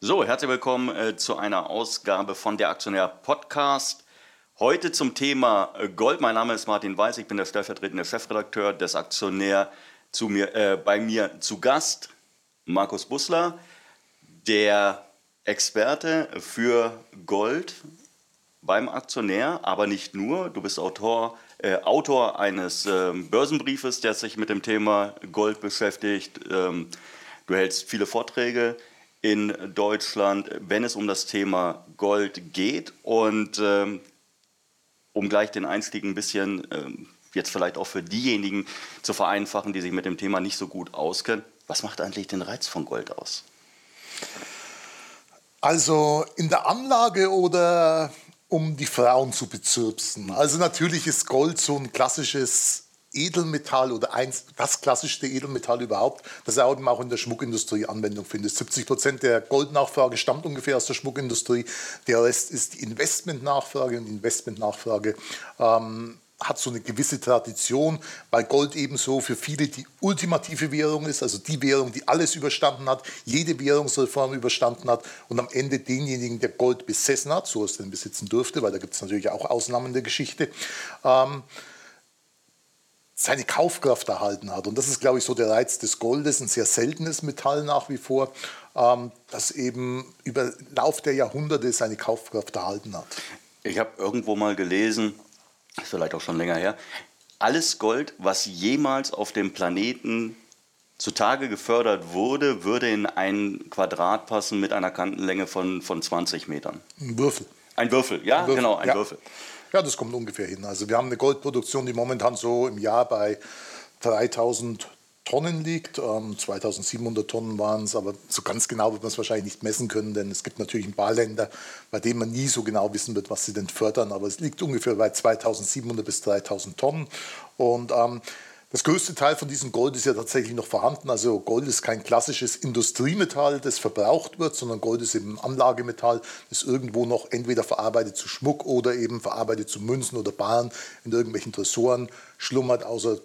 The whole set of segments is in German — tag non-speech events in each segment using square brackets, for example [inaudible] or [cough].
So, herzlich willkommen äh, zu einer Ausgabe von der Aktionär Podcast. Heute zum Thema äh, Gold. Mein Name ist Martin Weiß, ich bin der stellvertretende Chefredakteur des Aktionär. Zu mir, äh, bei mir zu Gast Markus Bussler, der Experte für Gold beim Aktionär, aber nicht nur. Du bist Autor, äh, Autor eines ähm, Börsenbriefes, der sich mit dem Thema Gold beschäftigt. Ähm, du hältst viele Vorträge in Deutschland, wenn es um das Thema Gold geht. Und ähm, um gleich den Einstieg ein bisschen ähm, jetzt vielleicht auch für diejenigen zu vereinfachen, die sich mit dem Thema nicht so gut auskennen, was macht eigentlich den Reiz von Gold aus? Also in der Anlage oder um die Frauen zu bezirpsen. Also natürlich ist Gold so ein klassisches Edelmetall oder eins, das klassischste Edelmetall überhaupt, das eben auch in der Schmuckindustrie Anwendung findet. 70 Prozent der Goldnachfrage stammt ungefähr aus der Schmuckindustrie. Der Rest ist die Investmentnachfrage und die Investmentnachfrage ähm, hat so eine gewisse Tradition, weil Gold ebenso für viele die ultimative Währung ist, also die Währung, die alles überstanden hat, jede Währungsreform überstanden hat und am Ende denjenigen, der Gold besessen hat, so es denn besitzen durfte, weil da gibt es natürlich auch Ausnahmen der Geschichte, ähm, seine Kaufkraft erhalten hat. Und das ist, glaube ich, so der Reiz des Goldes, ein sehr seltenes Metall nach wie vor, ähm, das eben über Lauf der Jahrhunderte seine Kaufkraft erhalten hat. Ich habe irgendwo mal gelesen, vielleicht auch schon länger her, alles Gold, was jemals auf dem Planeten zutage gefördert wurde, würde in ein Quadrat passen mit einer Kantenlänge von, von 20 Metern. Ein Würfel. Ein Würfel, ja, ein Würfel. genau, ein ja. Würfel. Ja, das kommt ungefähr hin. Also wir haben eine Goldproduktion, die momentan so im Jahr bei 3000 Tonnen liegt. Ähm, 2700 Tonnen waren es, aber so ganz genau wird man es wahrscheinlich nicht messen können, denn es gibt natürlich ein paar Länder, bei denen man nie so genau wissen wird, was sie denn fördern. Aber es liegt ungefähr bei 2700 bis 3000 Tonnen. Und ähm, das größte Teil von diesem Gold ist ja tatsächlich noch vorhanden. Also Gold ist kein klassisches Industriemetall, das verbraucht wird, sondern Gold ist eben Anlagemetall, das irgendwo noch entweder verarbeitet zu Schmuck oder eben verarbeitet zu Münzen oder Barren in irgendwelchen Tresoren schlummert, außer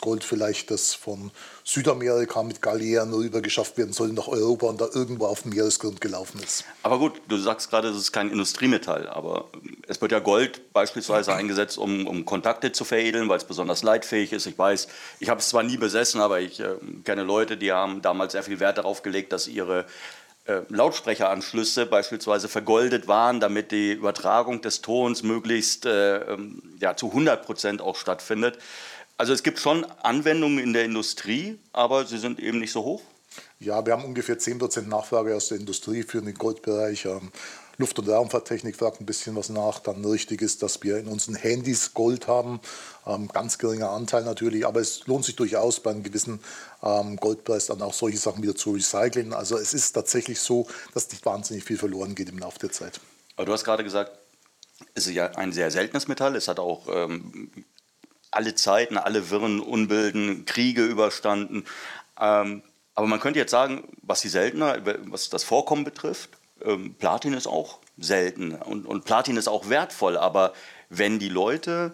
Gold vielleicht, das von Südamerika mit Galeeren rüber geschafft werden soll nach Europa und da irgendwo auf dem Meeresgrund gelaufen ist. Aber gut, du sagst gerade, es ist kein Industriemetall, aber es wird ja Gold beispielsweise eingesetzt, um, um Kontakte zu veredeln, weil es besonders leitfähig ist. Ich weiß, ich habe es zwar nie besessen, aber ich äh, kenne Leute, die haben damals sehr viel Wert darauf gelegt, dass ihre äh, Lautsprecheranschlüsse beispielsweise vergoldet waren, damit die Übertragung des Tons möglichst äh, ähm, ja, zu 100 Prozent auch stattfindet. Also es gibt schon Anwendungen in der Industrie, aber sie sind eben nicht so hoch. Ja, wir haben ungefähr 10% Nachfrage aus der Industrie für den Goldbereich. Ähm, Luft- und Raumfahrttechnik fragt ein bisschen was nach. Dann richtig ist, dass wir in unseren Handys Gold haben. Ähm, ganz geringer Anteil natürlich, aber es lohnt sich durchaus bei einem gewissen ähm, Goldpreis dann auch solche Sachen wieder zu recyceln. Also es ist tatsächlich so, dass nicht wahnsinnig viel verloren geht im Laufe der Zeit. Aber du hast gerade gesagt, es ist ja ein sehr seltenes Metall. Es hat auch ähm, alle Zeiten, alle Wirren, Unbilden, Kriege überstanden. Ähm, aber man könnte jetzt sagen, was die Seltener, was das Vorkommen betrifft, ähm, Platin ist auch selten und, und Platin ist auch wertvoll. Aber wenn die Leute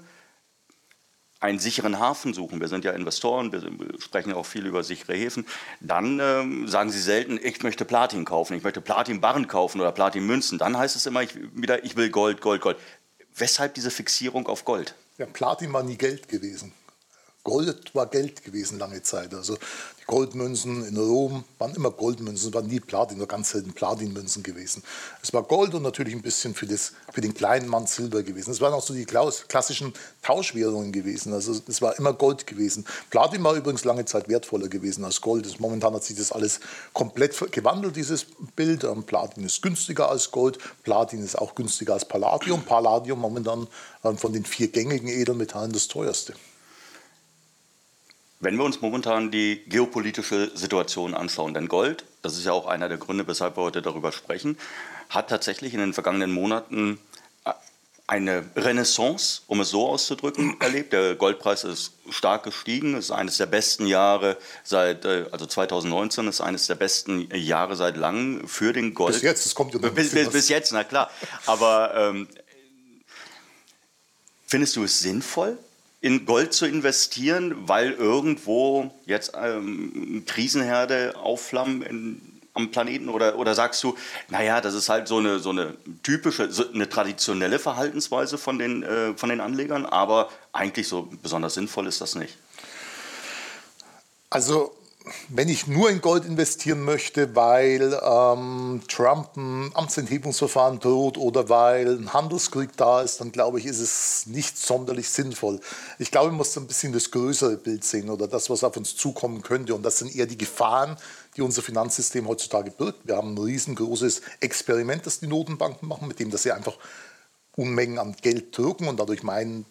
einen sicheren Hafen suchen, wir sind ja Investoren, wir sprechen auch viel über sichere Häfen, dann ähm, sagen sie selten, ich möchte Platin kaufen, ich möchte Platinbarren kaufen oder Platinmünzen. Dann heißt es immer ich, wieder, ich will Gold, Gold, Gold. Weshalb diese Fixierung auf Gold? Ja, Platin war nie Geld gewesen. Gold war Geld gewesen lange Zeit. Also die Goldmünzen in Rom waren immer Goldmünzen, waren nie Platin, nur ganz selten Platinmünzen gewesen. Es war Gold und natürlich ein bisschen für, das, für den kleinen Mann Silber gewesen. Es waren auch so die klassischen Tauschwährungen gewesen. Also es war immer Gold gewesen. Platin war übrigens lange Zeit wertvoller gewesen als Gold. Momentan hat sich das alles komplett gewandelt, dieses Bild. Ähm, Platin ist günstiger als Gold. Platin ist auch günstiger als Palladium. Palladium momentan ähm, von den vier gängigen Edelmetallen das teuerste. Wenn wir uns momentan die geopolitische Situation anschauen, denn Gold, das ist ja auch einer der Gründe, weshalb wir heute darüber sprechen, hat tatsächlich in den vergangenen Monaten äh, eine Renaissance, um es so auszudrücken, [clears throat] erlebt. Der Goldpreis ist stark gestiegen, es ist eines der besten Jahre seit, äh, also 2019 ist eines der besten Jahre seit langem für den Gold. Bis jetzt, es kommt ja noch bis, bis, bis jetzt, na klar. Aber ähm, findest du es sinnvoll, in Gold zu investieren, weil irgendwo jetzt ähm, Krisenherde aufflammen in am Planeten? Oder, oder sagst du, naja, das ist halt so eine, so eine typische, so eine traditionelle Verhaltensweise von den, äh, von den Anlegern, aber eigentlich so besonders sinnvoll ist das nicht? Also wenn ich nur in Gold investieren möchte, weil ähm, Trump ein Amtsenthebungsverfahren droht oder weil ein Handelskrieg da ist, dann glaube ich, ist es nicht sonderlich sinnvoll. Ich glaube, man muss ein bisschen das größere Bild sehen oder das, was auf uns zukommen könnte. Und das sind eher die Gefahren, die unser Finanzsystem heutzutage birgt. Wir haben ein riesengroßes Experiment, das die Notenbanken machen, mit dem, dass sie einfach Unmengen an Geld drücken und dadurch meinen,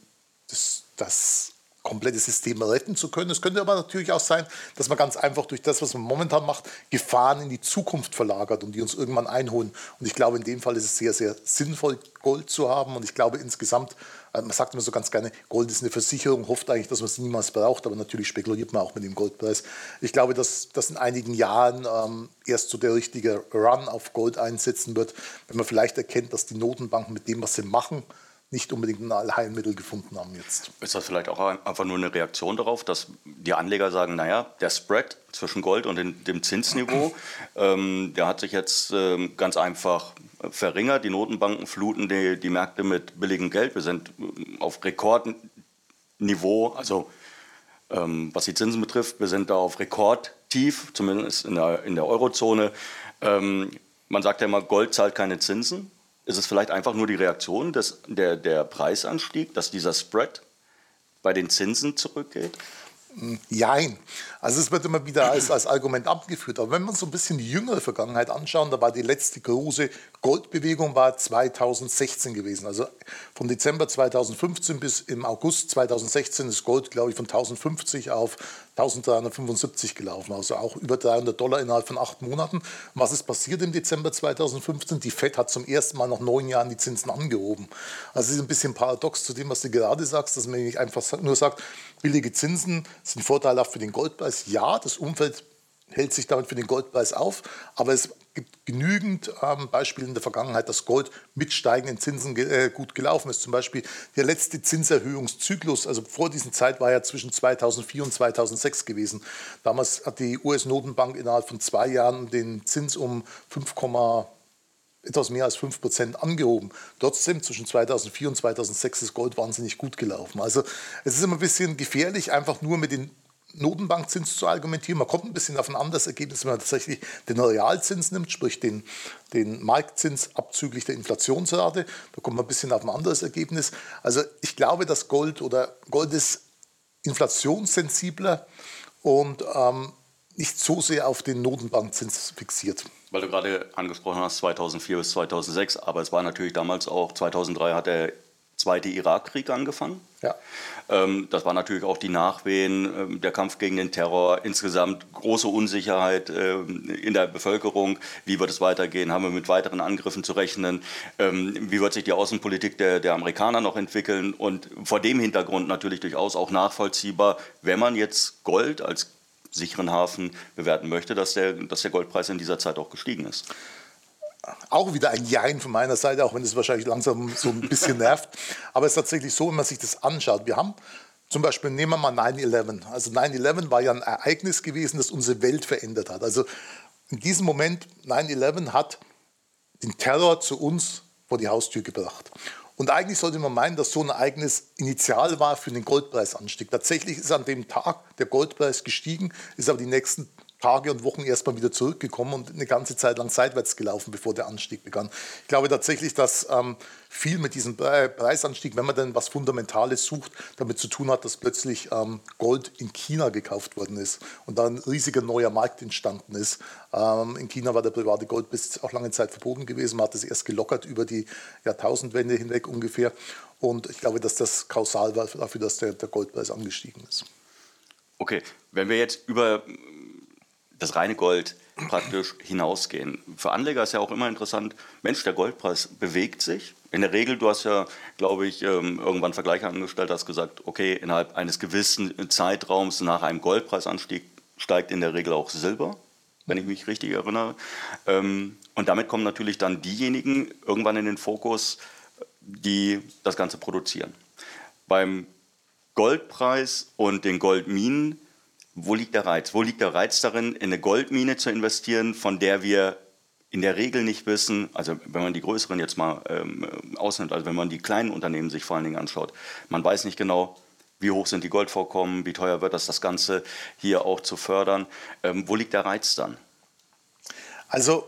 dass das komplette System retten zu können. Es könnte aber natürlich auch sein, dass man ganz einfach durch das, was man momentan macht, Gefahren in die Zukunft verlagert und die uns irgendwann einholen. Und ich glaube, in dem Fall ist es sehr, sehr sinnvoll, Gold zu haben. Und ich glaube insgesamt, äh, man sagt immer so ganz gerne, Gold ist eine Versicherung, hofft eigentlich, dass man es niemals braucht, aber natürlich spekuliert man auch mit dem Goldpreis. Ich glaube, dass das in einigen Jahren ähm, erst so der richtige Run auf Gold einsetzen wird, wenn man vielleicht erkennt, dass die Notenbanken mit dem, was sie machen, nicht unbedingt ein Allheilmittel gefunden haben jetzt. Ist das vielleicht auch einfach nur eine Reaktion darauf, dass die Anleger sagen, naja, der Spread zwischen Gold und dem Zinsniveau, [clears throat] ähm, der hat sich jetzt ähm, ganz einfach verringert. Die Notenbanken fluten die, die Märkte mit billigem Geld. Wir sind ähm, auf Rekordniveau, also ähm, was die Zinsen betrifft, wir sind da auf Rekordtief, zumindest in der, in der Eurozone. Ähm, man sagt ja immer, Gold zahlt keine Zinsen. Ist es vielleicht einfach nur die Reaktion, des, der, der Preisanstieg, dass dieser Spread bei den Zinsen zurückgeht? Jein. Also es wird immer wieder als, als Argument abgeführt. Aber wenn uns so ein bisschen die jüngere Vergangenheit anschauen, da war die letzte große Goldbewegung war 2016 gewesen. Also von Dezember 2015 bis im August 2016 ist Gold, glaube ich, von 1050 auf 1375 gelaufen. Also auch über 300 Dollar innerhalb von acht Monaten. Was ist passiert im Dezember 2015? Die FED hat zum ersten Mal nach neun Jahren die Zinsen angehoben. Also es ist ein bisschen paradox zu dem, was du gerade sagst, dass man nicht einfach nur sagt, billige Zinsen sind vorteilhaft für den Goldpreis. Ja, das Umfeld hält sich damit für den Goldpreis auf, aber es gibt genügend ähm, Beispiele in der Vergangenheit, dass Gold mit steigenden Zinsen ge äh, gut gelaufen ist. Zum Beispiel der letzte Zinserhöhungszyklus, also vor dieser Zeit war ja zwischen 2004 und 2006 gewesen. Damals hat die US-Notenbank innerhalb von zwei Jahren den Zins um 5, etwas mehr als 5 Prozent angehoben. Trotzdem, zwischen 2004 und 2006 ist Gold wahnsinnig gut gelaufen. Also es ist immer ein bisschen gefährlich, einfach nur mit den Notenbankzins zu argumentieren. Man kommt ein bisschen auf ein anderes Ergebnis, wenn man tatsächlich den Realzins nimmt, sprich den, den Marktzins abzüglich der Inflationsrate. Da kommt man ein bisschen auf ein anderes Ergebnis. Also ich glaube, dass Gold oder Gold ist inflationssensibler und ähm, nicht so sehr auf den Notenbankzins fixiert. Weil du gerade angesprochen hast, 2004 bis 2006, aber es war natürlich damals auch, 2003 hat der zweite Irakkrieg angefangen. Ja. Ähm, das war natürlich auch die Nachwehen, ähm, der Kampf gegen den Terror, insgesamt große Unsicherheit ähm, in der Bevölkerung. Wie wird es weitergehen? Haben wir mit weiteren Angriffen zu rechnen? wie wird sich die Außenpolitik der, der Amerikaner noch entwickeln? Und vor dem Hintergrund natürlich durchaus auch nachvollziehbar, wenn man jetzt Gold als sicheren Hafen bewerten möchte, dass der, dass der Goldpreis in dieser Zeit auch gestiegen ist auch wieder ein Jein von meiner Seite, auch wenn es wahrscheinlich langsam so ein bisschen [laughs] nervt. Aber es ist tatsächlich so, wenn man sich das anschaut. Wir haben zum Beispiel, nehmen wir mal 9-11. Also 9-11 war ja ein Ereignis gewesen, das unsere Welt verändert hat. Also in diesem Moment, 9-11 hat den Terror zu uns vor die Haustür gebracht. Und eigentlich sollte man meinen, dass so ein Ereignis initial war für den Goldpreisanstieg. Tatsächlich ist an dem Tag der Goldpreis gestiegen, ist aber die nächsten Tage und Wochen erstmal wieder zurückgekommen und eine ganze Zeit lang seitwärts gelaufen, bevor der Anstieg begann. Ich glaube tatsächlich, dass ähm, viel mit diesem Preisanstieg, wenn man denn was Fundamentales sucht, damit zu tun hat, dass plötzlich ähm, Gold in China gekauft worden ist und da ein riesiger neuer Markt entstanden ist. Ähm, in China war der private Goldbesitz auch lange Zeit verboten gewesen. Man hat es erst gelockert über die Jahrtausendwende hinweg ungefähr. Und ich glaube, dass das kausal war dafür, dass der, der Goldpreis angestiegen ist. Okay, wenn wir jetzt über das reine Gold praktisch hinausgehen. Für Anleger ist ja auch immer interessant, Mensch, der Goldpreis bewegt sich. In der Regel, du hast ja, glaube ich, ähm, irgendwann Vergleiche angestellt, hast gesagt, okay, innerhalb eines gewissen Zeitraums nach einem Goldpreisanstieg steigt in der Regel auch Silber, wenn ich mich richtig erinnere. Ähm, und damit kommen natürlich dann diejenigen irgendwann in den Fokus, die das Ganze produzieren. Beim Goldpreis und den Goldminen wo liegt der Reiz? Wo liegt der Reiz darin, in eine Goldmine zu investieren, von der wir in der Regel nicht wissen, also wenn man die größeren jetzt mal ähm, ausnimmt, also wenn man die kleinen Unternehmen sich vor allen Dingen anschaut, man weiß nicht genau, wie hoch sind die Goldvorkommen, wie teuer wird das, das Ganze hier auch zu fördern. Ähm, wo liegt der Reiz dann? Also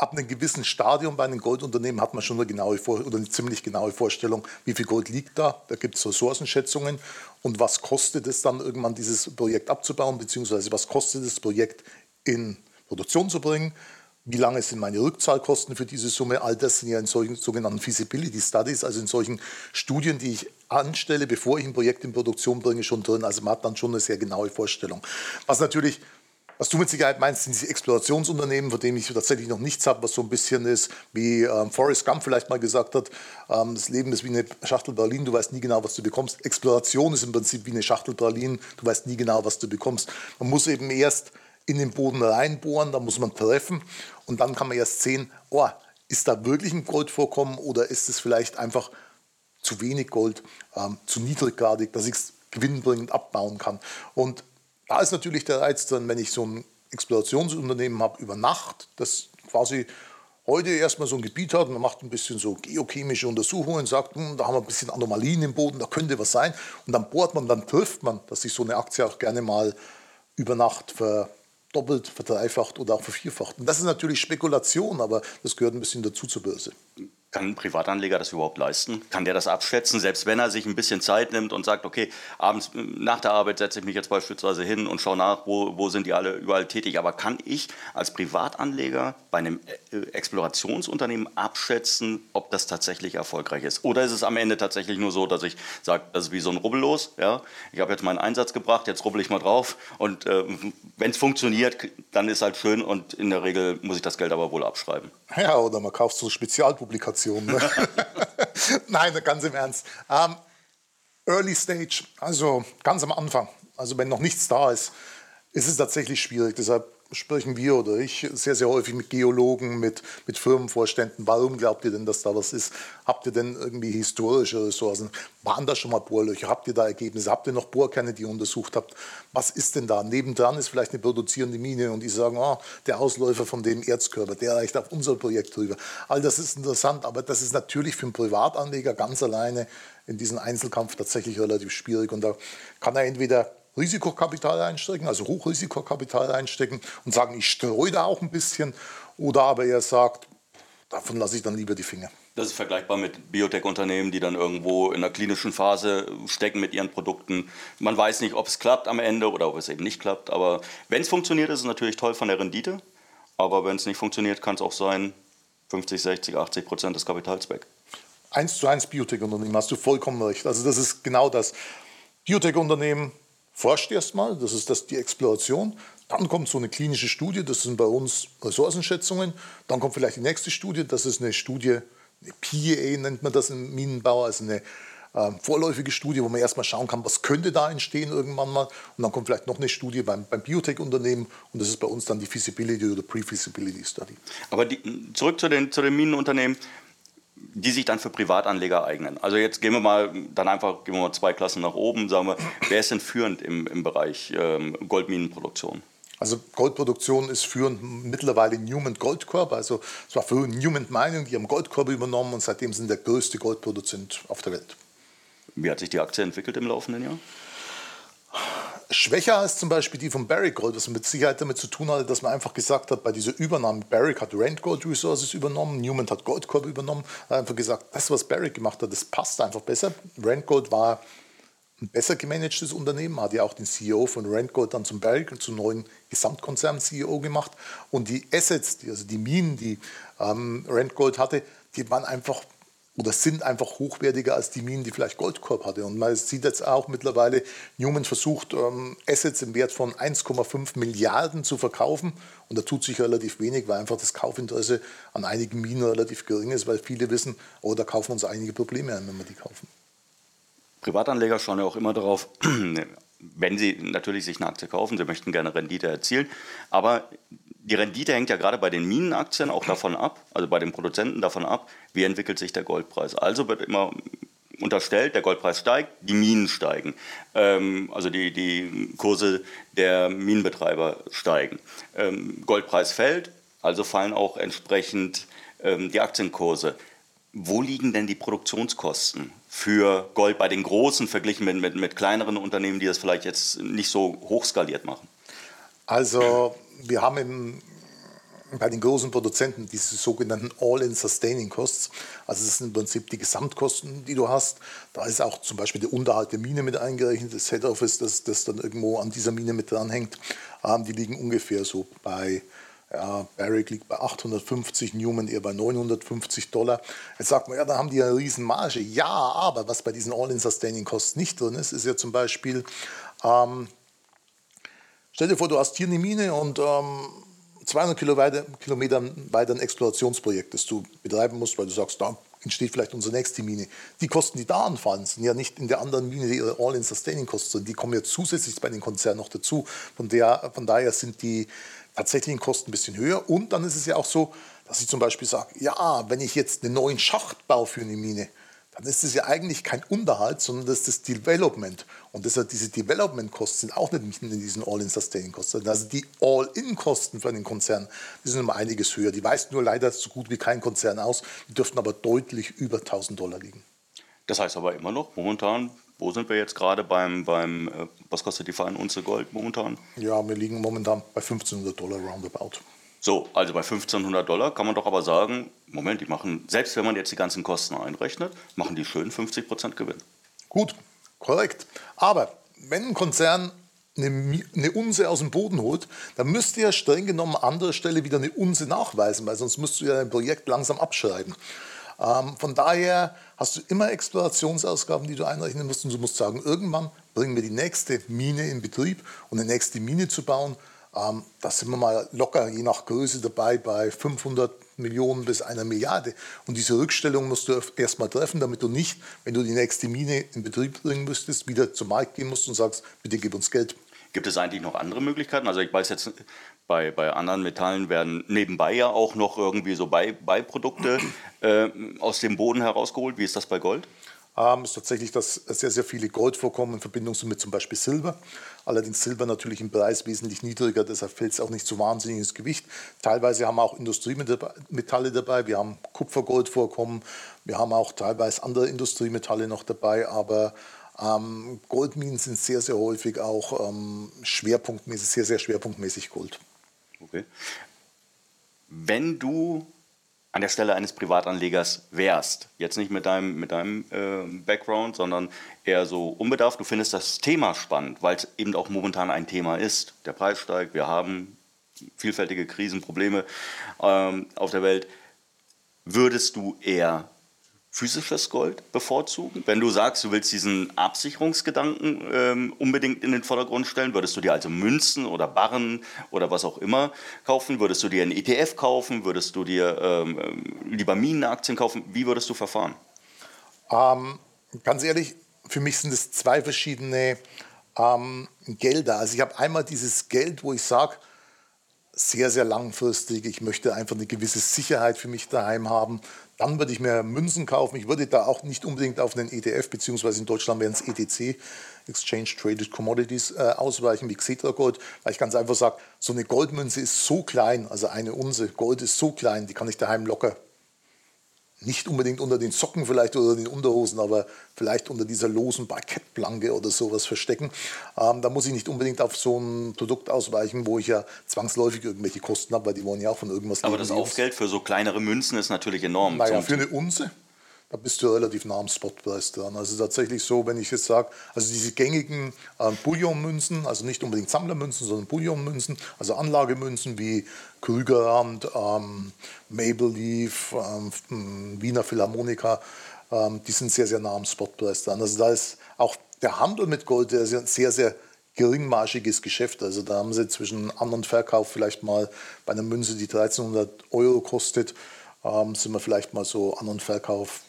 ab einem gewissen Stadium bei einem Goldunternehmen hat man schon eine genaue oder eine ziemlich genaue Vorstellung, wie viel Gold liegt da. Da gibt es Ressourcenschätzungen und was kostet es dann irgendwann dieses Projekt abzubauen, beziehungsweise was kostet das Projekt in Produktion zu bringen wie lange sind meine Rückzahlkosten für diese Summe? All das sind ja in solchen sogenannten Feasibility Studies, also in solchen Studien, die ich anstelle, bevor ich ein Projekt in Produktion bringe, schon drin. Also man hat dann schon eine sehr genaue Vorstellung. Was natürlich was du mit Sicherheit meinst, sind diese Explorationsunternehmen, von denen ich tatsächlich noch nichts habe, was so ein bisschen ist, wie ähm, Forrest Gump vielleicht mal gesagt hat, ähm, das Leben ist wie eine Schachtel Berlin, du weißt nie genau, was du bekommst. Exploration ist im Prinzip wie eine Schachtel Berlin, du weißt nie genau, was du bekommst. Man muss eben erst in den Boden reinbohren, da muss man treffen und dann kann man erst sehen, oh, ist da wirklich ein Goldvorkommen oder ist es vielleicht einfach zu wenig Gold, ähm, zu niedriggradig, dass ich es gewinnbringend abbauen kann. Und da ist natürlich der Reiz drin, wenn ich so ein Explorationsunternehmen habe über Nacht, das quasi heute erstmal so ein Gebiet hat und man macht ein bisschen so geochemische Untersuchungen, sagt, hm, da haben wir ein bisschen Anomalien im Boden, da könnte was sein. Und dann bohrt man, dann trifft man, dass sich so eine Aktie auch gerne mal über Nacht ver doppelt, verdreifacht oder auch vervierfacht. Und das ist natürlich Spekulation, aber das gehört ein bisschen dazu zur Börse. Kann ein Privatanleger das überhaupt leisten? Kann der das abschätzen, selbst wenn er sich ein bisschen Zeit nimmt und sagt, okay, abends nach der Arbeit setze ich mich jetzt beispielsweise hin und schaue nach, wo, wo sind die alle überall tätig. Aber kann ich als Privatanleger bei einem äh, Explorationsunternehmen abschätzen, ob das tatsächlich erfolgreich ist? Oder ist es am Ende tatsächlich nur so, dass ich sage, das ist wie so ein Rubbellos, ja? ich habe jetzt meinen Einsatz gebracht, jetzt rubbel ich mal drauf und äh, wenn es funktioniert, dann ist halt schön und in der Regel muss ich das Geld aber wohl abschreiben. Ja, oder man kauft so Spezialpublikationen Situation. Ne? [laughs] Nein, ganz im Ernst. Ähm, Early Stage, also ganz am Anfang, also wenn noch nichts da ist, ist es tatsächlich schwierig. Deshalb sprechen wir oder ich sehr, sehr häufig mit Geologen, mit, mit Firmenvorständen. Warum glaubt ihr denn, dass da was ist? Habt ihr denn irgendwie historische Ressourcen? Waren da schon mal Bohrlöcher? Habt ihr da Ergebnisse? Habt ihr noch Bohrkerne, die ihr untersucht habt? Was ist denn da? Nebendran ist vielleicht eine produzierende Mine und die sagen, oh, der Ausläufer von dem Erzkörper, der reicht auf unser Projekt drüber. All das ist interessant, aber das ist natürlich für einen Privatanleger ganz alleine in diesem Einzelkampf tatsächlich relativ schwierig. Und da kann er entweder Risikokapital einstecken, also Hochrisikokapital einstecken und sagen, ich streue da auch ein bisschen. Oder aber er sagt, davon lasse ich dann lieber die Finger. Das ist vergleichbar mit Biotech-Unternehmen, die dann irgendwo in der klinischen Phase stecken mit ihren Produkten. Man weiß nicht, ob es klappt am Ende oder ob es eben nicht klappt. Aber wenn es funktioniert, ist es natürlich toll von der Rendite. Aber wenn es nicht funktioniert, kann es auch sein, 50, 60, 80 Prozent des Kapitals weg. Eins zu eins Biotech-Unternehmen, hast du vollkommen recht. Also das ist genau das. Biotech-Unternehmen forscht erstmal, das ist das, die Exploration. Dann kommt so eine klinische Studie, das sind bei uns Ressourcenschätzungen. Dann kommt vielleicht die nächste Studie, das ist eine Studie, eine PEA nennt man das im Minenbau, also eine äh, vorläufige Studie, wo man erstmal schauen kann, was könnte da entstehen irgendwann mal. Und dann kommt vielleicht noch eine Studie beim, beim Biotech-Unternehmen und das ist bei uns dann die Feasibility oder Pre-Feasibility Study. Aber die, zurück zu den, zu den Minenunternehmen die sich dann für Privatanleger eignen. Also jetzt gehen wir mal dann einfach gehen wir mal zwei Klassen nach oben, sagen wir, wer ist denn führend im, im Bereich ähm, Goldminenproduktion? Also Goldproduktion ist führend mittlerweile Newman Goldcorp. Also es war früher Newman Mining, die haben Goldcorp übernommen und seitdem sind der größte Goldproduzent auf der Welt. Wie hat sich die Aktie entwickelt im laufenden Jahr? Schwächer als zum Beispiel die von Barrick Gold, was mit Sicherheit damit zu tun hatte, dass man einfach gesagt hat, bei dieser Übernahme, Barrick hat Rand Gold Resources übernommen, Newman hat Goldcorp übernommen, hat einfach gesagt, das, was Barrick gemacht hat, das passt einfach besser. Rand Gold war ein besser gemanagtes Unternehmen, hat ja auch den CEO von Rand Gold dann zum Barrick zum neuen Gesamtkonzern-CEO gemacht. Und die Assets, also die Minen, die ähm, Rand Gold hatte, die waren einfach oder sind einfach hochwertiger als die Minen, die vielleicht Goldcorp hatte. Und man sieht jetzt auch mittlerweile, Newman versucht, ähm, Assets im Wert von 1,5 Milliarden zu verkaufen. Und da tut sich relativ wenig, weil einfach das Kaufinteresse an einigen Minen relativ gering ist, weil viele wissen, oh, da kaufen uns einige Probleme ein, wenn wir die kaufen. Privatanleger schauen ja auch immer darauf, [clears throat] wenn sie natürlich sich eine Aktie kaufen, sie möchten gerne Rendite erzielen, aber die Rendite hängt ja gerade bei den Minenaktien auch davon ab, also bei den Produzenten davon ab, wie entwickelt sich der Goldpreis. Also wird immer unterstellt, der Goldpreis steigt, die Minen steigen. Ähm, also die, die Kurse der Minenbetreiber steigen. Ähm, Goldpreis fällt, also fallen auch entsprechend ähm, die Aktienkurse. Wo liegen denn die Produktionskosten für Gold bei den großen verglichen mit, mit, mit kleineren Unternehmen, die das vielleicht jetzt nicht so hochskaliert machen? Also wir haben im, bei den großen Produzenten diese sogenannten All-in-Sustaining Costs. Also das sind im Prinzip die Gesamtkosten, die du hast. Da ist auch zum Beispiel der Unterhalt der Mine mit eingerechnet, das Head Office, das, das dann irgendwo an dieser Mine mit dranhängt. Ähm, die liegen ungefähr so bei ja, Barrick liegt bei 850, Newman eher bei 950 Dollar. Jetzt sagt man, ja, da haben die eine riesen Marge. Ja, aber was bei diesen All-in-Sustaining Costs nicht drin ist, ist ja zum Beispiel, ähm, stell dir vor, du hast hier eine Mine und ähm, 200 Kilometer weiter ein Explorationsprojekt, das du betreiben musst, weil du sagst, da entsteht vielleicht unsere nächste Mine. Die Kosten, die da anfallen, sind ja nicht in der anderen Mine die All-in-Sustaining-Costs, sondern die kommen ja zusätzlich bei den Konzernen noch dazu. Von, der, von daher sind die tatsächlichen Kosten ein bisschen höher. Und dann ist es ja auch so, dass ich zum Beispiel sage, ja, wenn ich jetzt einen neuen Schacht baue für eine Mine, dann ist das ja eigentlich kein Unterhalt, sondern das ist das Development. Und deshalb diese Development-Kosten sind auch nicht in diesen All-in-Sustaining-Kosten. Also die All-in-Kosten für den Konzern, die sind immer einiges höher. Die weist nur leider so gut wie kein Konzern aus. Die dürften aber deutlich über 1000 Dollar liegen. Das heißt aber immer noch, momentan wo sind wir jetzt gerade beim, beim äh, was kostet die feine Unze Gold momentan? Ja, wir liegen momentan bei 1500 Dollar roundabout. So, also bei 1500 Dollar kann man doch aber sagen, Moment, die machen, selbst wenn man jetzt die ganzen Kosten einrechnet, machen die schön 50 Prozent Gewinn. Gut, korrekt. Aber wenn ein Konzern eine, eine Unse aus dem Boden holt, dann müsste er streng genommen an anderer Stelle wieder eine Unse nachweisen, weil sonst müsst du ja ein Projekt langsam abschreiben. Ähm, von daher hast du immer Explorationsausgaben, die du einrechnen musst. Und du musst sagen, irgendwann bringen wir die nächste Mine in Betrieb. Und eine nächste Mine zu bauen, ähm, da sind wir mal locker, je nach Größe dabei, bei 500 Millionen bis einer Milliarde. Und diese Rückstellung musst du erst mal treffen, damit du nicht, wenn du die nächste Mine in Betrieb bringen müsstest, wieder zum Markt gehen musst und sagst, bitte gib uns Geld. Gibt es eigentlich noch andere Möglichkeiten? Also ich weiß jetzt, bei, bei anderen Metallen werden nebenbei ja auch noch irgendwie so Beiprodukte äh, aus dem Boden herausgeholt. Wie ist das bei Gold? Ähm, ist tatsächlich, dass sehr, sehr viele Goldvorkommen in Verbindung sind mit zum Beispiel Silber. Allerdings Silber natürlich im Preis wesentlich niedriger, deshalb fällt es auch nicht so wahnsinnig ins Gewicht. Teilweise haben wir auch Industriemetalle dabei, wir haben Kupfergoldvorkommen, wir haben auch teilweise andere Industriemetalle noch dabei, aber ähm, Goldminen sind sehr, sehr häufig auch ähm, schwerpunktmäßig, sehr, sehr schwerpunktmäßig Gold. Okay. Wenn du an der Stelle eines Privatanlegers wärst, jetzt nicht mit deinem, mit deinem äh, Background, sondern eher so unbedarft, du findest das Thema spannend, weil es eben auch momentan ein Thema ist. Der Preis steigt, wir haben vielfältige Krisen, Probleme ähm, auf der Welt. Würdest du eher physisches Gold bevorzugen? Wenn du sagst, du willst diesen Absicherungsgedanken ähm, unbedingt in den Vordergrund stellen, würdest du dir also Münzen oder Barren oder was auch immer kaufen? Würdest du dir einen ETF kaufen? Würdest du dir ähm, ähm, lieber Minenaktien kaufen? Wie würdest du verfahren? Ähm, ganz ehrlich, für mich sind es zwei verschiedene ähm, Gelder. Also ich habe einmal dieses Geld, wo ich sage, sehr, sehr langfristig. Ich möchte einfach eine gewisse Sicherheit für mich daheim haben. Dann würde ich mir Münzen kaufen. Ich würde da auch nicht unbedingt auf einen ETF, beziehungsweise in Deutschland wären es ETC, Exchange Traded Commodities, äh, ausweichen wie Xetra Gold, weil ich ganz einfach sage, so eine Goldmünze ist so klein, also eine Unse Gold ist so klein, die kann ich daheim locker nicht unbedingt unter den Socken vielleicht oder den Unterhosen, aber vielleicht unter dieser losen Parkettplanke oder sowas verstecken. Ähm, da muss ich nicht unbedingt auf so ein Produkt ausweichen, wo ich ja zwangsläufig irgendwelche Kosten habe, weil die wollen ja auch von irgendwas Aber das Aufgeld für so kleinere Münzen ist natürlich enorm. Naja, für eine Unze da bist du relativ nah am Spotpreis dran. Also tatsächlich so, wenn ich jetzt sage, also diese gängigen äh, Bullion-Münzen, also nicht unbedingt Sammlermünzen, sondern Bullion-Münzen, also Anlagemünzen wie Krügerrand, ähm, Maple Leaf, ähm, Wiener Philharmonika, ähm, die sind sehr, sehr nah am Spotpreis dran. Also da ist auch der Handel mit Gold der ist sehr, sehr geringmarschiges Geschäft. Also da haben sie zwischen An- und Verkauf vielleicht mal bei einer Münze, die 1300 Euro kostet, ähm, sind wir vielleicht mal so An- und Verkauf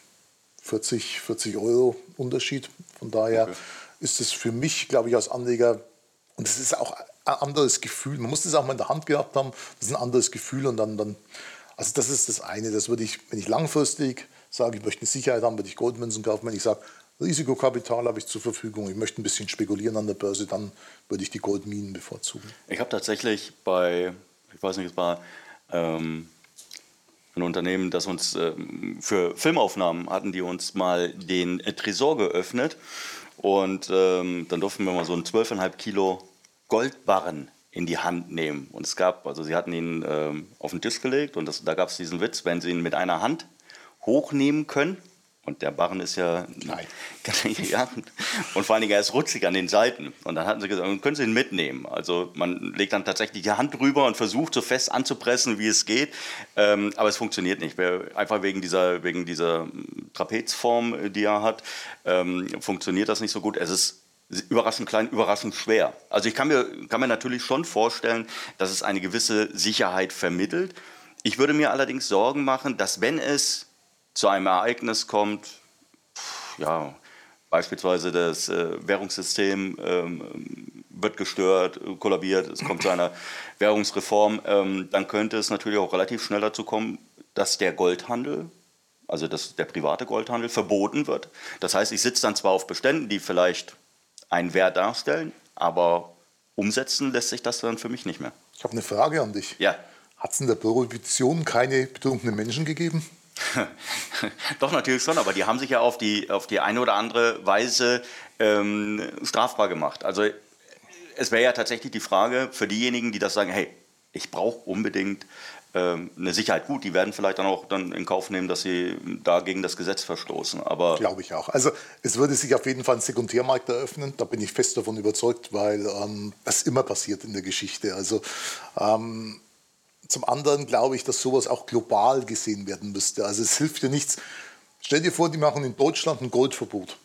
40, 40 Euro Unterschied. Von daher okay. ist es für mich, glaube ich, als Anleger, und es ist auch ein anderes Gefühl. Man muss das auch mal in der Hand gehabt haben. Das ist ein anderes Gefühl und dann, dann also das ist das eine. Das würde ich, wenn ich langfristig sage, ich möchte eine Sicherheit haben, würde ich Goldmünzen kaufen. Wenn ich sage, Risikokapital habe ich zur Verfügung. Ich möchte ein bisschen spekulieren an der Börse, dann würde ich die Goldminen bevorzugen. Ich habe tatsächlich bei, ich weiß nicht, es war ähm, ein Unternehmen, das uns ähm, für Filmaufnahmen hatten, die uns mal den Tresor geöffnet. Und ähm, dann durften wir mal so einen 12,5 Kilo Goldbarren in die Hand nehmen. Und es gab, also sie hatten ihn ähm, auf den Tisch gelegt und das, da gab es diesen Witz, wenn sie ihn mit einer Hand hochnehmen können, und der Barren ist ja Nein. [laughs] ja. Und vor allen Dingen, er ist rutschig an den Seiten. Und dann hatten sie gesagt, können Sie ihn mitnehmen. Also man legt dann tatsächlich die Hand drüber und versucht so fest anzupressen, wie es geht. Ähm, aber es funktioniert nicht. Einfach wegen dieser, wegen dieser Trapezform, die er hat, ähm, funktioniert das nicht so gut. Es ist überraschend klein, überraschend schwer. Also ich kann mir, kann mir natürlich schon vorstellen, dass es eine gewisse Sicherheit vermittelt. Ich würde mir allerdings Sorgen machen, dass wenn es zu einem Ereignis kommt, ja, beispielsweise das äh, Währungssystem ähm, wird gestört, kollabiert, es kommt zu einer [laughs] Währungsreform, ähm, dann könnte es natürlich auch relativ schnell dazu kommen, dass der Goldhandel, also dass der private Goldhandel verboten wird. Das heißt, ich sitze dann zwar auf Beständen, die vielleicht einen Wert darstellen, aber umsetzen lässt sich das dann für mich nicht mehr. Ich habe eine Frage an dich. Ja. Hat es in der Prohibition keine betrunkenen Menschen gegeben? [laughs] Doch, natürlich schon, aber die haben sich ja auf die, auf die eine oder andere Weise ähm, strafbar gemacht. Also es wäre ja tatsächlich die Frage für diejenigen, die das sagen, hey, ich brauche unbedingt ähm, eine Sicherheit. Gut, die werden vielleicht dann auch dann in Kauf nehmen, dass sie da gegen das Gesetz verstoßen. Aber Glaube ich auch. Also es würde sich auf jeden Fall ein Sekundärmarkt eröffnen. Da bin ich fest davon überzeugt, weil ähm, das immer passiert in der Geschichte. Also ähm, zum anderen glaube ich, dass sowas auch global gesehen werden müsste. Also es hilft dir nichts. Stell dir vor, die machen in Deutschland ein Goldverbot.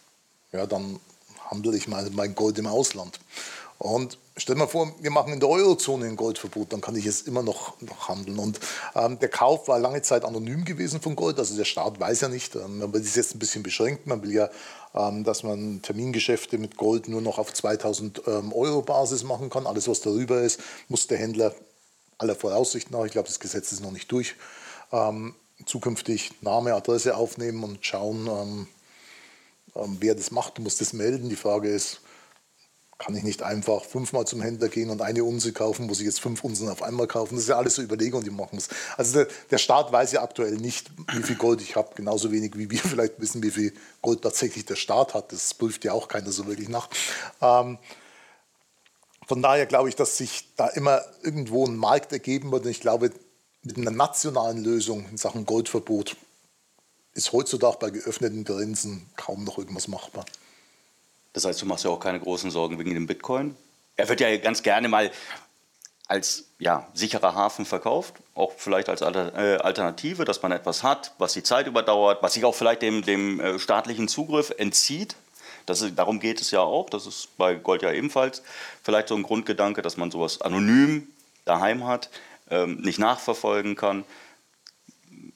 Ja, dann handle ich mein, mein Gold im Ausland. Und stell mal vor, wir machen in der Eurozone ein Goldverbot, dann kann ich es immer noch, noch handeln. Und ähm, der Kauf war lange Zeit anonym gewesen von Gold, also der Staat weiß ja nicht, ähm, man will es jetzt ein bisschen beschränkt. Man will ja, ähm, dass man Termingeschäfte mit Gold nur noch auf 2000 ähm, Euro Basis machen kann. Alles, was darüber ist, muss der Händler aller Voraussicht nach, ich glaube, das Gesetz ist noch nicht durch, ähm, zukünftig Name, Adresse aufnehmen und schauen, ähm, ähm, wer das macht. Du musst das melden. Die Frage ist, kann ich nicht einfach fünfmal zum Händler gehen und eine Unse kaufen, muss ich jetzt fünf Unsen auf einmal kaufen? Das ist ja alles so Überlegungen, die man machen muss. Also der, der Staat weiß ja aktuell nicht, wie viel Gold ich habe, genauso wenig wie wir [laughs] vielleicht wissen, wie viel Gold tatsächlich der Staat hat. Das prüft ja auch keiner so wirklich nach. Ähm, von daher glaube ich, dass sich da immer irgendwo ein Markt ergeben wird. Und ich glaube, mit einer nationalen Lösung in Sachen Goldverbot ist heutzutage bei geöffneten Grenzen kaum noch irgendwas machbar. Das heißt, du machst ja auch keine großen Sorgen wegen dem Bitcoin? Er wird ja ganz gerne mal als ja, sicherer Hafen verkauft, auch vielleicht als äh, Alternative, dass man etwas hat, was die Zeit überdauert, was sich auch vielleicht dem, dem äh, staatlichen Zugriff entzieht. Das ist, darum geht es ja auch. Das ist bei Gold ja ebenfalls vielleicht so ein Grundgedanke, dass man sowas anonym daheim hat, ähm, nicht nachverfolgen kann.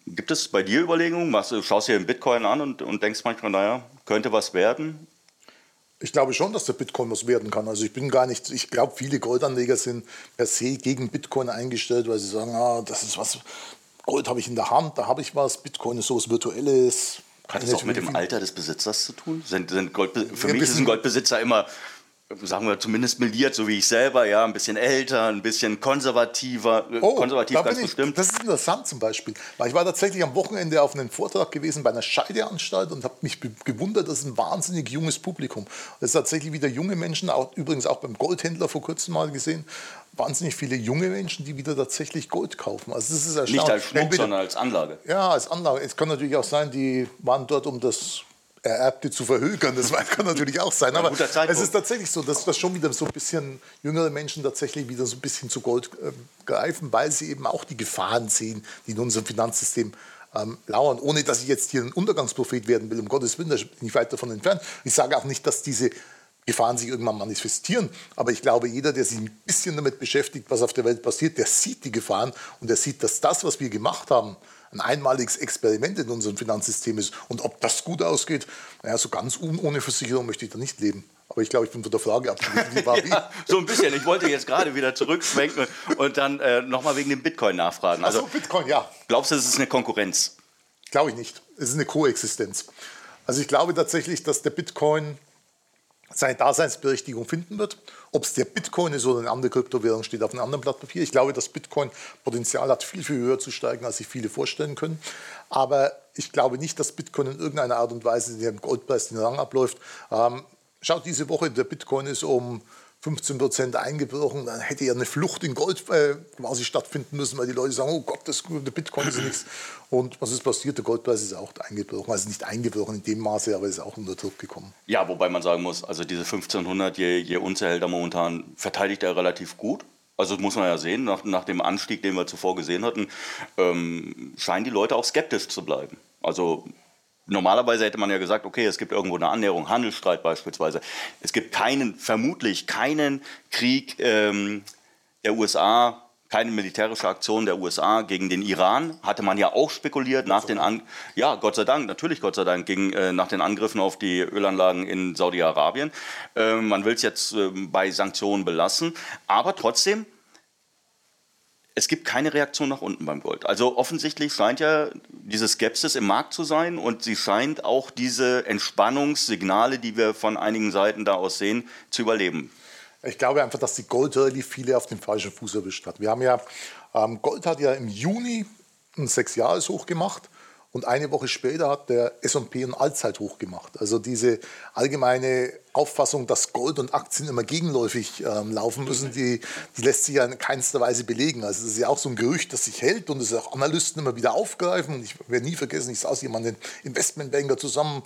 Gibt es bei dir Überlegungen? Was, du schaust dir den Bitcoin an und, und denkst manchmal, naja, könnte was werden? Ich glaube schon, dass der Bitcoin was werden kann. Also ich bin gar nicht, ich glaube, viele Goldanleger sind per se gegen Bitcoin eingestellt, weil sie sagen, ah, das ist was, Gold habe ich in der Hand, da habe ich was, Bitcoin ist sowas Virtuelles, hat das auch mit dem Alter des Besitzers zu tun? Sind, sind für mich ist ein Goldbesitzer immer, sagen wir zumindest miliert, so wie ich selber, ja, ein bisschen älter, ein bisschen konservativer, äh, oh, konservativ da ganz ich, bestimmt. Das ist interessant zum Beispiel, weil ich war tatsächlich am Wochenende auf einem Vortrag gewesen bei einer Scheideanstalt und habe mich gewundert, das ist ein wahnsinnig junges Publikum. Das ist tatsächlich wieder junge Menschen, auch, übrigens auch beim Goldhändler vor kurzem mal gesehen, wahnsinnig viele junge Menschen, die wieder tatsächlich Gold kaufen. Also das ist Nicht als Schmuck, sondern als Anlage. Ja, als Anlage. Es kann natürlich auch sein, die waren dort, um das Ererbte zu verhökern. Das [laughs] kann natürlich auch sein. Aber es ist tatsächlich so, dass das schon wieder so ein bisschen jüngere Menschen tatsächlich wieder so ein bisschen zu Gold äh, greifen, weil sie eben auch die Gefahren sehen, die in unserem Finanzsystem ähm, lauern. Ohne dass ich jetzt hier ein Untergangsprophet werden will, um Gottes Willen, da bin ich weit davon entfernt. Ich sage auch nicht, dass diese Gefahren sich irgendwann manifestieren. Aber ich glaube, jeder, der sich ein bisschen damit beschäftigt, was auf der Welt passiert, der sieht die Gefahren und der sieht, dass das, was wir gemacht haben, ein einmaliges Experiment in unserem Finanzsystem ist. Und ob das gut ausgeht, naja, so ganz ohne Versicherung möchte ich da nicht leben. Aber ich glaube, ich bin von der Frage abgewichen. [laughs] ja, so ein bisschen. Ich wollte jetzt gerade wieder zurückschwenken und dann äh, nochmal wegen dem Bitcoin nachfragen. Also, so, Bitcoin, ja. Glaubst du, es ist eine Konkurrenz? Glaube ich nicht. Es ist eine Koexistenz. Also ich glaube tatsächlich, dass der Bitcoin seine Daseinsberechtigung finden wird. Ob es der Bitcoin ist oder eine andere Kryptowährung, steht auf einem anderen Blatt Papier. Ich glaube, dass Bitcoin Potenzial hat, viel, viel höher zu steigen, als sich viele vorstellen können. Aber ich glaube nicht, dass Bitcoin in irgendeiner Art und Weise dem Goldpreis den Rang abläuft. Ähm, schaut diese Woche, der Bitcoin ist um 15 Prozent eingebrochen, dann hätte ja eine Flucht in Gold äh, quasi stattfinden müssen, weil die Leute sagen, oh Gott, das, Bitcoin ist nichts. Und was ist passiert? Der Goldpreis ist auch eingebrochen. Also nicht eingebrochen in dem Maße, aber ist auch unter Druck gekommen. Ja, wobei man sagen muss, also diese 1500, je, je Unzerhälter momentan, verteidigt er relativ gut. Also muss man ja sehen, nach, nach dem Anstieg, den wir zuvor gesehen hatten, ähm, scheinen die Leute auch skeptisch zu bleiben. Also Normalerweise hätte man ja gesagt, okay, es gibt irgendwo eine Annäherung, Handelsstreit beispielsweise. Es gibt keinen, vermutlich keinen Krieg ähm, der USA, keine militärische Aktion der USA gegen den Iran. Hatte man ja auch spekuliert nach den An ja Gott sei Dank, natürlich Gott sei Dank, gegen, äh, nach den Angriffen auf die Ölanlagen in Saudi-Arabien. Äh, man will es jetzt äh, bei Sanktionen belassen, aber trotzdem es gibt keine Reaktion nach unten beim Gold. Also offensichtlich scheint ja diese Skepsis im Markt zu sein und sie scheint auch diese Entspannungssignale, die wir von einigen Seiten da aus sehen, zu überleben. Ich glaube einfach, dass die Gold-Rallye viele auf den falschen Fuß erwischt hat. Wir haben ja, ähm, Gold hat ja im Juni ein Sechsjahreshoch gemacht und eine Woche später hat der S&P ein Allzeithoch gemacht. Also diese allgemeine Auffassung, dass Gold und Aktien immer gegenläufig ähm, laufen müssen, die, die lässt sich ja in keinster Weise belegen. Also das ist ja auch so ein Gerücht, das sich hält und das auch Analysten immer wieder aufgreifen. Und ich werde nie vergessen, ich saß jemanden Investmentbanker zusammen,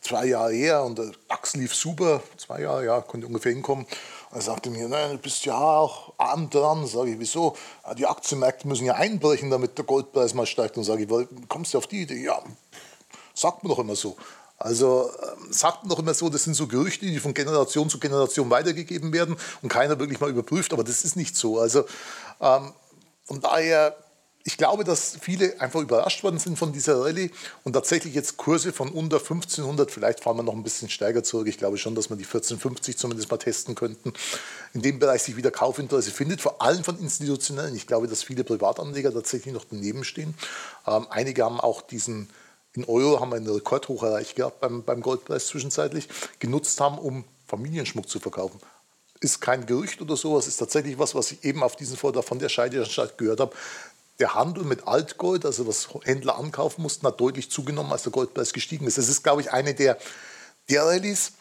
zwei Jahre her und der DAX lief super, zwei Jahre, ja, konnte ungefähr hinkommen. Er sagte mir, nein, du bist ja auch arm dran. Sage ich, wieso? Die Aktienmärkte müssen ja einbrechen, damit der Goldpreis mal steigt. Und sage ich, kommst du auf die Idee? Ja, sagt man doch immer so. Also ähm, sagt man doch immer so, das sind so Gerüchte, die von Generation zu Generation weitergegeben werden und keiner wirklich mal überprüft. Aber das ist nicht so. Also ähm, von daher ich glaube, dass viele einfach überrascht worden sind von dieser Rallye und tatsächlich jetzt Kurse von unter 1500, vielleicht fahren wir noch ein bisschen stärker zurück. Ich glaube schon, dass wir die 1450 zumindest mal testen könnten. In dem Bereich sich wieder Kaufinteresse findet, vor allem von Institutionellen. Ich glaube, dass viele Privatanleger tatsächlich noch daneben stehen. Ähm, einige haben auch diesen, in Euro haben wir einen Rekordhoch erreicht gehabt beim, beim Goldpreis zwischenzeitlich, genutzt haben, um Familienschmuck zu verkaufen ist kein Gerücht oder sowas, ist tatsächlich was, was ich eben auf diesen Vortrag von der Scheideanstalt gehört habe der Handel mit Altgold, also was Händler ankaufen mussten, hat deutlich zugenommen, als der Goldpreis gestiegen ist. Das ist, glaube ich, eine der, der Rallyes.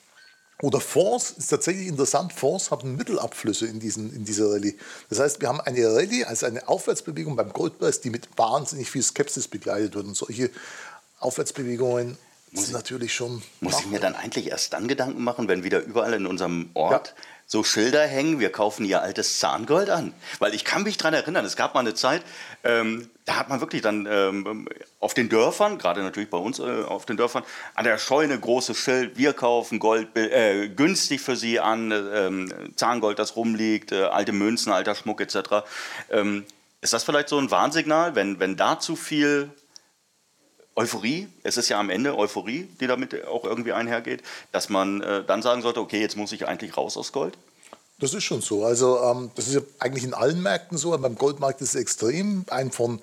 Oder Fonds ist tatsächlich interessant. Fonds haben Mittelabflüsse in, diesen, in dieser Rallye. Das heißt, wir haben eine Rallye, also eine Aufwärtsbewegung beim Goldpreis, die mit wahnsinnig viel Skepsis begleitet wird. Und solche Aufwärtsbewegungen muss sind natürlich schon. Muss ich mir dann eigentlich erst dann Gedanken machen, wenn wieder überall in unserem Ort ja so Schilder hängen, wir kaufen ihr altes Zahngold an. Weil ich kann mich daran erinnern, es gab mal eine Zeit, ähm, da hat man wirklich dann ähm, auf den Dörfern, gerade natürlich bei uns äh, auf den Dörfern, an der Scheune großes Schild, wir kaufen Gold äh, günstig für sie an, äh, Zahngold, das rumliegt, äh, alte Münzen, alter Schmuck etc. Ähm, ist das vielleicht so ein Warnsignal, wenn, wenn da zu viel Euphorie, es ist ja am Ende Euphorie, die damit auch irgendwie einhergeht, dass man äh, dann sagen sollte, okay, jetzt muss ich eigentlich raus aus Gold? Das ist schon so. Also ähm, das ist ja eigentlich in allen Märkten so, beim Goldmarkt ist es extrem ein von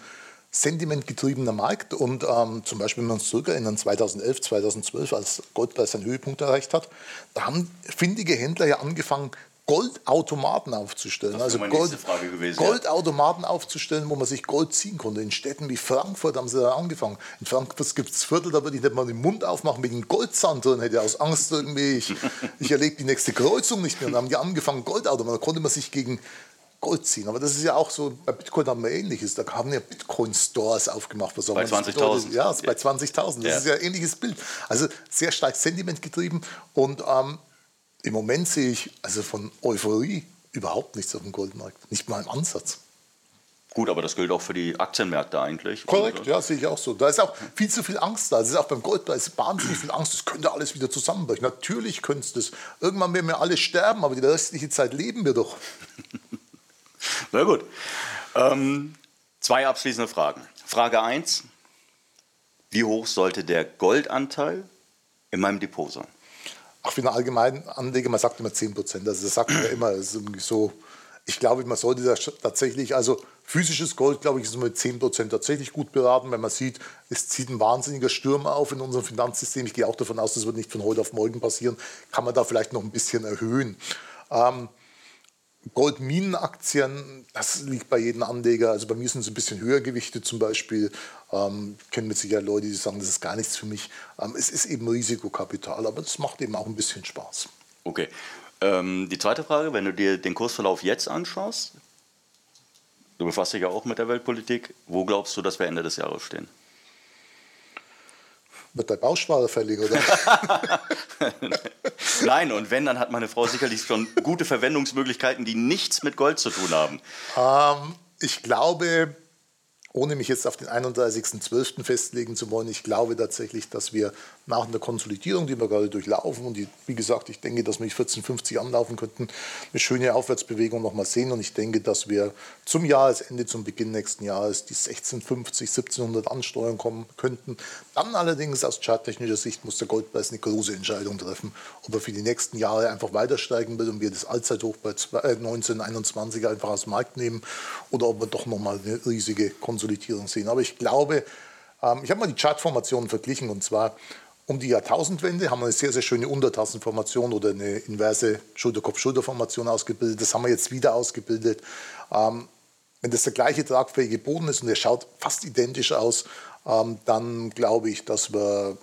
Sentiment getriebener Markt und ähm, zum Beispiel, wenn wir uns zurückerinnern, 2011, 2012, als Goldpreis seinen Höhepunkt erreicht hat, da haben findige Händler ja angefangen, Goldautomaten aufzustellen. also Gold, gewesen, Goldautomaten ja. aufzustellen, wo man sich Gold ziehen konnte. In Städten wie Frankfurt haben sie da angefangen. In Frankfurt gibt es Viertel, da würde ich nicht mal den Mund aufmachen mit einem Goldzahn drin, hätte aus Angst irgendwie, ich, [laughs] ich erlebe die nächste Kreuzung nicht mehr. Und dann haben die angefangen, Goldautomaten, da konnte man sich gegen Gold ziehen. Aber das ist ja auch so, bei Bitcoin haben wir ähnliches. Da haben ja Bitcoin-Stores aufgemacht. Was bei 20.000. Ja, bei 20.000. Das ja. ist ja ein ähnliches Bild. Also sehr stark Sentiment getrieben. Und ähm, im Moment sehe ich also von Euphorie überhaupt nichts auf dem Goldmarkt. Nicht mal im Ansatz. Gut, aber das gilt auch für die Aktienmärkte eigentlich. Korrekt, ja, sehe ich auch so. Da ist auch viel zu viel Angst da. Es ist auch beim Gold, da ist wahnsinnig viel Angst, es könnte alles wieder zusammenbrechen. Natürlich könnte es das. Irgendwann werden wir alle sterben, aber die restliche Zeit leben wir doch. [laughs] Na gut. Ähm, zwei abschließende Fragen. Frage 1. Wie hoch sollte der Goldanteil in meinem Depot sein? Für einen allgemeinen Anleger, man sagt immer 10 Prozent. Also das sagt man ja immer, das ist irgendwie so ich glaube, man sollte das tatsächlich, also physisches Gold, glaube ich, ist mit 10% tatsächlich gut beraten, wenn man sieht, es zieht ein wahnsinniger Sturm auf in unserem Finanzsystem. Ich gehe auch davon aus, das wird nicht von heute auf morgen passieren. Kann man da vielleicht noch ein bisschen erhöhen. Ähm, Goldminenaktien, das liegt bei jedem Anleger. Also bei mir sind sie ein bisschen höher gewichtet zum Beispiel. Ähm, kennen mit Sicherheit Leute, die sagen, das ist gar nichts für mich. Ähm, es ist eben Risikokapital, aber das macht eben auch ein bisschen Spaß. Okay. Ähm, die zweite Frage, wenn du dir den Kursverlauf jetzt anschaust, du befasst dich ja auch mit der Weltpolitik, wo glaubst du, dass wir Ende des Jahres stehen? Wird der Bausparer fällig, oder? [laughs] Nein, und wenn, dann hat meine Frau sicherlich schon gute Verwendungsmöglichkeiten, die nichts mit Gold zu tun haben. Ähm, ich glaube, ohne mich jetzt auf den 31.12. festlegen zu wollen, ich glaube tatsächlich, dass wir nach einer Konsolidierung, die wir gerade durchlaufen, und die, wie gesagt, ich denke, dass wir 14,50 anlaufen könnten, eine schöne Aufwärtsbewegung nochmal sehen. Und ich denke, dass wir zum Jahresende, zum Beginn nächsten Jahres, die 1650, 1700 ansteuern kommen könnten. Dann allerdings aus charttechnischer Sicht muss der Goldpreis eine große Entscheidung treffen, ob er für die nächsten Jahre einfach weiter steigen will und wir das Allzeithoch bei 1921 äh, einfach aus dem Markt nehmen oder ob wir doch nochmal eine riesige Konsolidierung Konsolidierung sehen. Aber ich glaube, ähm, ich habe mal die Chartformationen verglichen und zwar um die Jahrtausendwende haben wir eine sehr, sehr schöne Untertassenformation oder eine inverse Schulterkopf-Schulterformation ausgebildet. Das haben wir jetzt wieder ausgebildet. Ähm, wenn das der gleiche tragfähige Boden ist und der schaut fast identisch aus, ähm, dann glaube ich, dass wir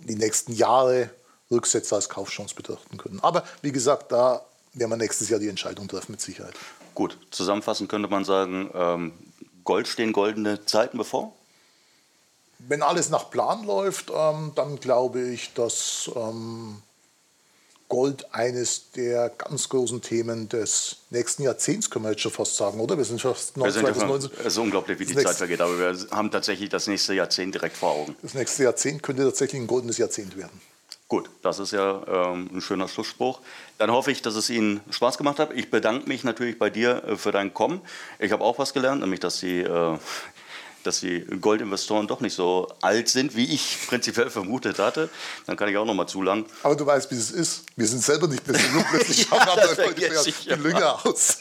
die nächsten Jahre Rücksätze als Kaufchance betrachten können. Aber wie gesagt, da werden wir nächstes Jahr die Entscheidung treffen mit Sicherheit. Gut, zusammenfassend könnte man sagen, ähm, Gold stehen goldene Zeiten bevor? Wenn alles nach Plan läuft, ähm, dann glaube ich, dass ähm, Gold eines der ganz großen Themen des nächsten Jahrzehnts, können wir jetzt schon fast sagen, oder? Wir sind fast 19, wir sind 19. Es ist unglaublich, wie die Zeit vergeht, aber wir haben tatsächlich das nächste Jahrzehnt direkt vor Augen. Das nächste Jahrzehnt könnte tatsächlich ein goldenes Jahrzehnt werden. Gut, das ist ja ähm, ein schöner Schlussspruch. Dann hoffe ich, dass es Ihnen Spaß gemacht hat. Ich bedanke mich natürlich bei dir äh, für dein Kommen. Ich habe auch was gelernt, nämlich dass Sie, äh, dass die Goldinvestoren doch nicht so alt sind, wie ich [laughs] prinzipiell vermutet hatte. Dann kann ich auch noch mal zulangen. Aber du weißt, wie es ist. Wir sind selber nicht so jung. Plötzlich [laughs] ja, andere Leute Lünger aus.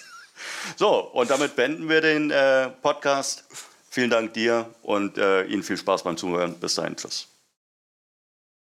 So, und damit beenden wir den äh, Podcast. Vielen Dank dir und äh, Ihnen viel Spaß beim Zuhören. Bis dahin. Tschüss.